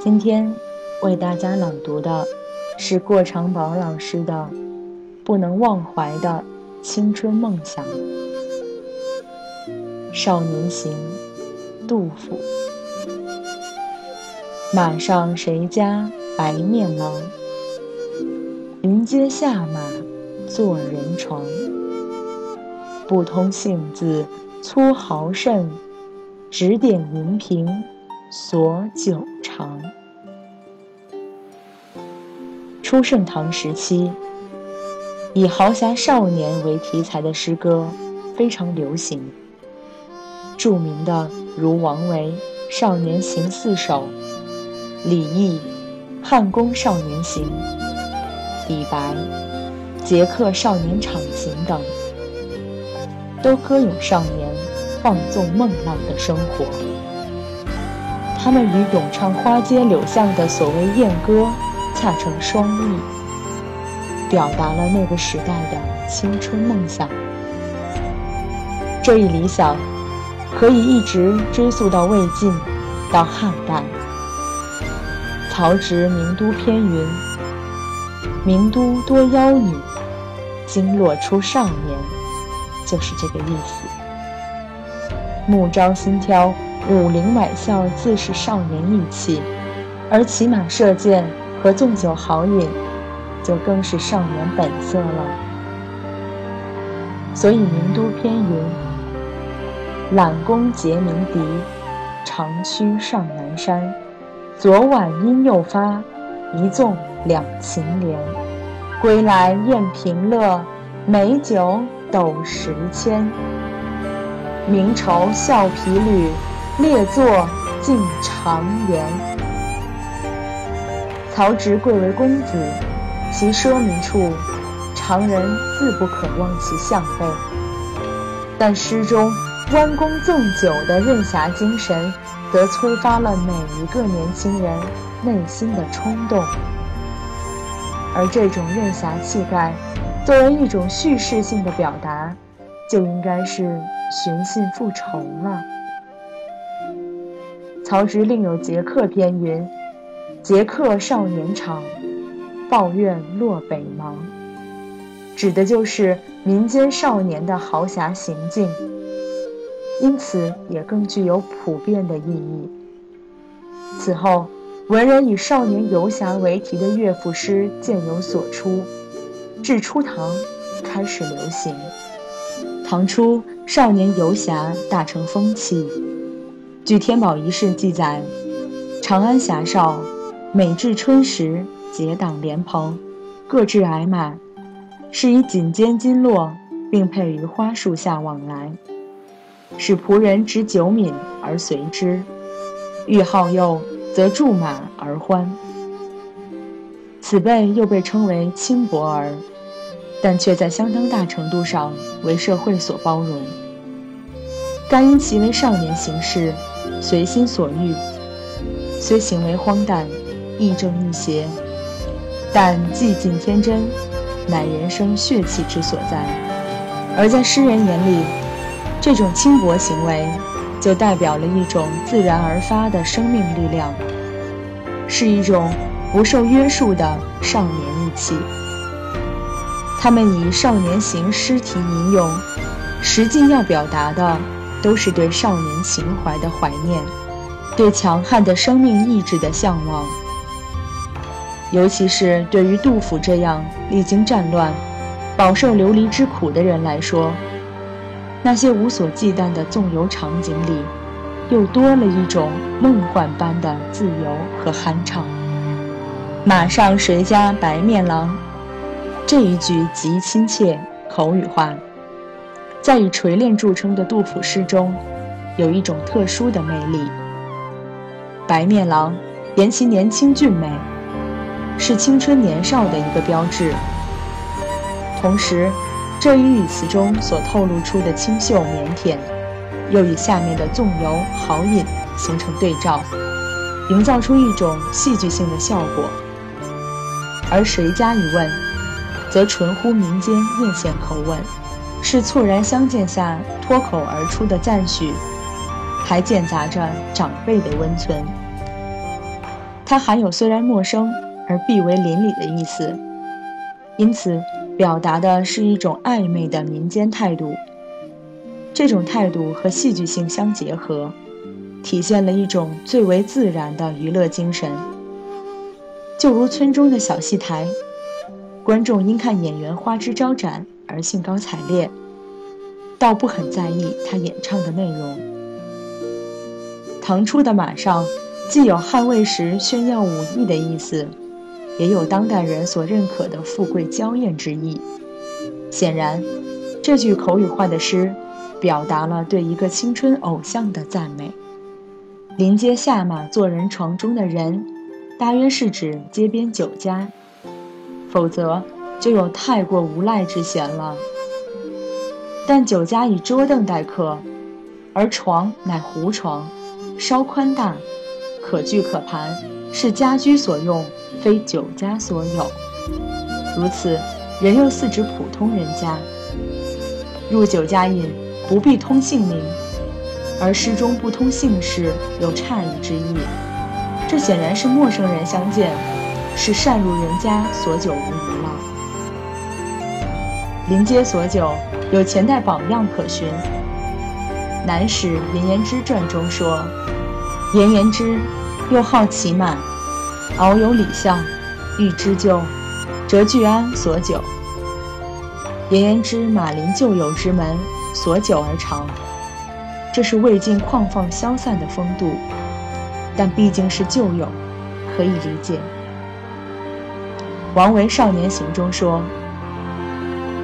今天为大家朗读的是过长宝老师的《不能忘怀的青春梦想》。少年行，杜甫。马上谁家白面郎？临阶下马坐人床。不通性字粗豪甚，指点银瓶锁酒长。初盛唐时期，以豪侠少年为题材的诗歌非常流行。著名的如王维《少年行四首》，李益《汉宫少年行》，李白《捷克少年场行》等，都歌咏少年放纵梦浪的生活。他们与咏唱花街柳巷的所谓艳歌。恰成双翼，表达了那个时代的青春梦想。这一理想可以一直追溯到魏晋，到汉代。曹植《名都篇》云：“名都多妖异，经络出少年。”就是这个意思。木朝心挑，五陵买笑，自是少年意气；而骑马射箭。和纵酒豪饮，就更是少年本色了。所以《名都篇》云：“揽弓结鸣笛，长驱上南山。昨晚因又发，一纵两情连。归来宴平乐，美酒斗十千。明愁笑皮履，列坐尽长言。”曹植贵为公子，其奢靡处，常人自不可望其项背。但诗中弯弓纵酒的任侠精神，则催发了每一个年轻人内心的冲动。而这种任侠气概，作为一种叙事性的表达，就应该是寻衅复仇了。曹植另有《杰克篇》云。杰克少年场，抱怨落北邙，指的就是民间少年的豪侠行径，因此也更具有普遍的意义。此后，文人以少年游侠为题的乐府诗渐有所出，至初唐开始流行。唐初，少年游侠大成风气。据《天宝遗事》记载，长安侠少。每至春时，结党连棚，各置矮马，是以锦肩金络，并配于花树下往来，使仆人执酒皿而随之；欲好幼，则驻马而欢。此辈又被称为轻薄儿，但却在相当大程度上为社会所包容。该因其为少年行事，随心所欲，虽行为荒诞。亦正亦邪，但寂静天真，乃人生血气之所在。而在诗人眼里，这种轻薄行为，就代表了一种自然而发的生命力量，是一种不受约束的少年意气。他们以少年行诗题吟咏，实际要表达的，都是对少年情怀的怀念，对强悍的生命意志的向往。尤其是对于杜甫这样历经战乱、饱受流离之苦的人来说，那些无所忌惮的纵游场景里，又多了一种梦幻般的自由和酣畅。马上谁家白面郎？这一句极亲切口语化，在以锤炼著称的杜甫诗中，有一种特殊的魅力。白面郎，言其年轻俊美。是青春年少的一个标志。同时，这一语词中所透露出的清秀腼腆，又与下面的纵游豪饮形成对照，营造出一种戏剧性的效果；而谁家”一问，则纯乎民间艳羡口吻，是猝然相见下脱口而出的赞许，还间杂着长辈的温存。它含有虽然陌生而必为邻里的意思，因此表达的是一种暧昧的民间态度。这种态度和戏剧性相结合，体现了一种最为自然的娱乐精神，就如村中的小戏台。观众因看演员花枝招展而兴高采烈，倒不很在意他演唱的内容。唐初的马上，既有捍卫时炫耀武艺的意思，也有当代人所认可的富贵娇艳之意。显然，这句口语化的诗，表达了对一个青春偶像的赞美。临街下马坐人床中的人，大约是指街边酒家。否则，就有太过无赖之嫌了。但酒家以桌凳待客，而床乃胡床，稍宽大，可聚可盘，是家居所用，非酒家所有。如此，人又似指普通人家。入酒家饮，不必通姓名，而诗中不通姓氏，有诧异之意。这显然是陌生人相见。是擅入人家索酒无疑了。临街索酒有前代榜样可循。南史严延之传中说，严延之又好骑马，遨游礼巷，欲知旧，折聚安索酒。严延之马陵旧友之门，索酒而长，这是魏晋旷放消散的风度，但毕竟是旧友，可以理解。王维《少年行》中说：“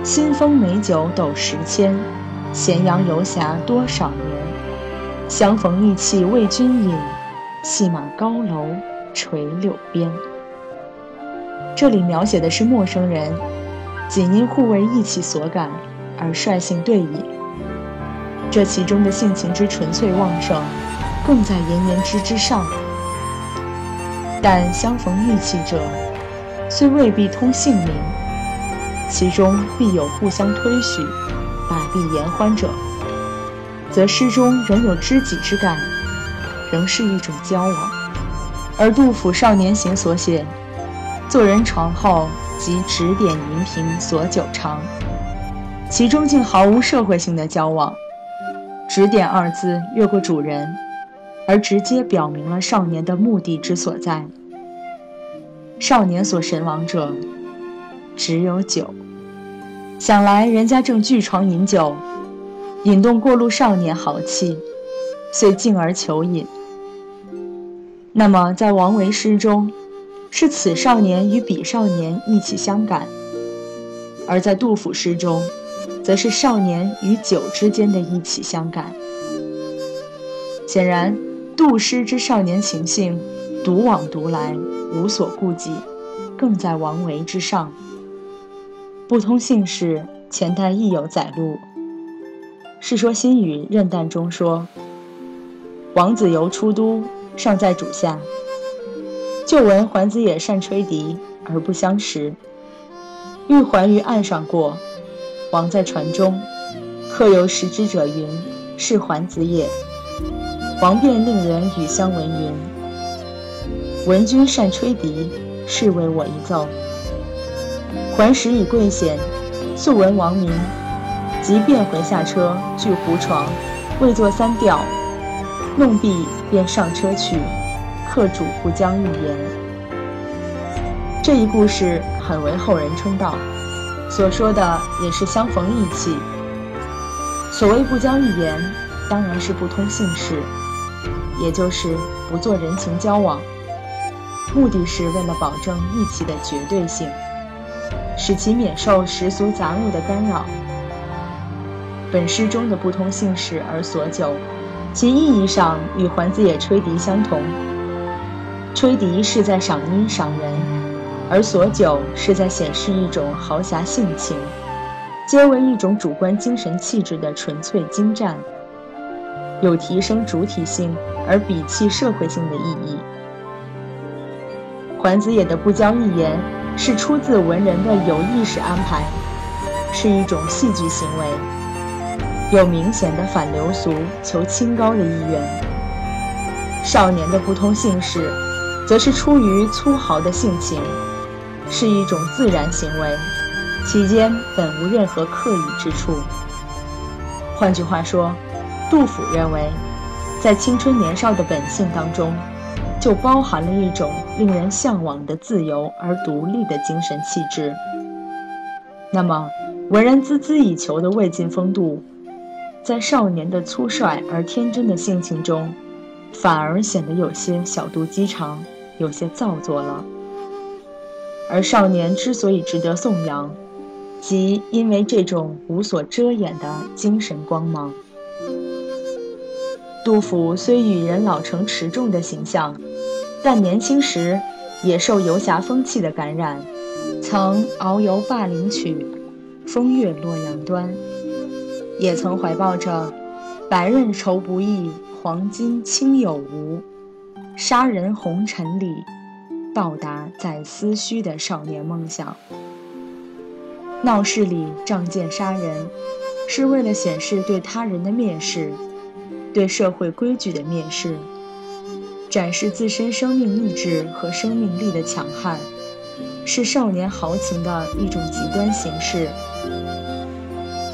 新丰美酒斗十千，咸阳游侠多少年。相逢意气为君饮，系马高楼垂柳边。”这里描写的是陌生人，仅因互为义气所感而率性对饮。这其中的性情之纯粹旺盛，更在言言之之上。但相逢义气者。虽未必通姓名，其中必有互相推许、百臂言欢者，则诗中仍有知己之感，仍是一种交往。而杜甫《少年行》所写“坐人床后，即指点银瓶锁酒长”，其中竟毫无社会性的交往，“指点”二字越过主人，而直接表明了少年的目的之所在。少年所神往者，只有酒。想来人家正聚床饮酒，引动过路少年豪气，遂进而求饮。那么，在王维诗中，是此少年与彼少年意气相感；而在杜甫诗中，则是少年与酒之间的意气相感。显然，杜诗之少年情性。独往独来，无所顾忌，更在王维之上。不通姓氏，前代亦有载录。《世说新语·任诞》中说：“王子游出都，尚在主下。旧闻桓子也善吹笛，而不相识。欲还于岸上过，王在船中，客有识之者云：是桓子也。王便令人与相闻云。”闻君善吹笛，是为我一奏。桓时已贵显，素闻王名，即便回下车，据胡床，未作三调，弄毕便上车去。客主不将欲言。这一故事很为后人称道，所说的也是相逢义气。所谓不交一言，当然是不通姓氏，也就是不做人情交往。目的是为了保证义气的绝对性，使其免受世俗杂物的干扰。本诗中的不通姓氏而索酒，其意义上与桓子野吹笛相同。吹笛是在赏音赏人，而索酒是在显示一种豪侠性情，皆为一种主观精神气质的纯粹精湛，有提升主体性而鄙弃社会性的意义。桓子野的不交一言是出自文人的有意识安排，是一种戏剧行为，有明显的反流俗、求清高的意愿。少年的不通姓氏，则是出于粗豪的性情，是一种自然行为，其间本无任何刻意之处。换句话说，杜甫认为，在青春年少的本性当中，就包含了一种令人向往的自由而独立的精神气质。那么，文人孜孜以求的魏晋风度，在少年的粗率而天真的性情中。反而显得有些小肚鸡肠，有些造作了。而少年之所以值得颂扬，即因为这种无所遮掩的精神光芒。杜甫虽与人老成持重的形象，但年轻时也受游侠风气的感染，曾遨游霸陵曲，风月洛阳端，也曾怀抱着“白刃愁不易”。黄金轻有无，杀人红尘里，报答在思绪的少年梦想。闹市里仗剑杀人，是为了显示对他人的蔑视，对社会规矩的蔑视，展示自身生命意志和生命力的强悍，是少年豪情的一种极端形式。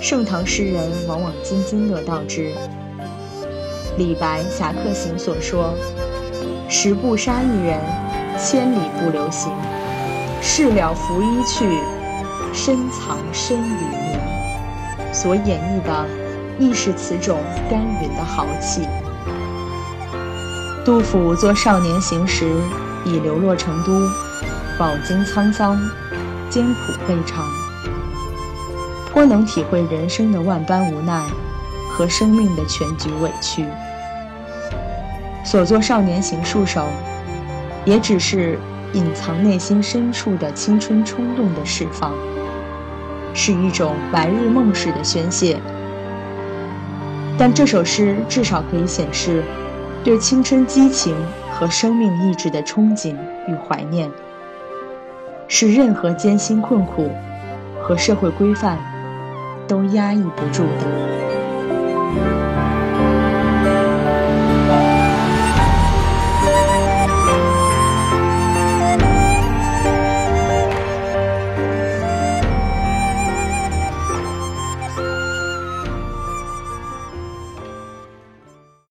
盛唐诗人往往津津乐道之。李白《侠客行》所说：“十步杀一人，千里不留行。事了拂衣去，深藏身与名。”所演绎的亦是此种甘云的豪气。杜甫做少年行时，已流落成都，饱经沧桑，艰苦备尝，颇能体会人生的万般无奈。和生命的全局委屈，所作少年行束手，也只是隐藏内心深处的青春冲动的释放，是一种白日梦式的宣泄。但这首诗至少可以显示，对青春激情和生命意志的憧憬与怀念，是任何艰辛困苦和社会规范都压抑不住的。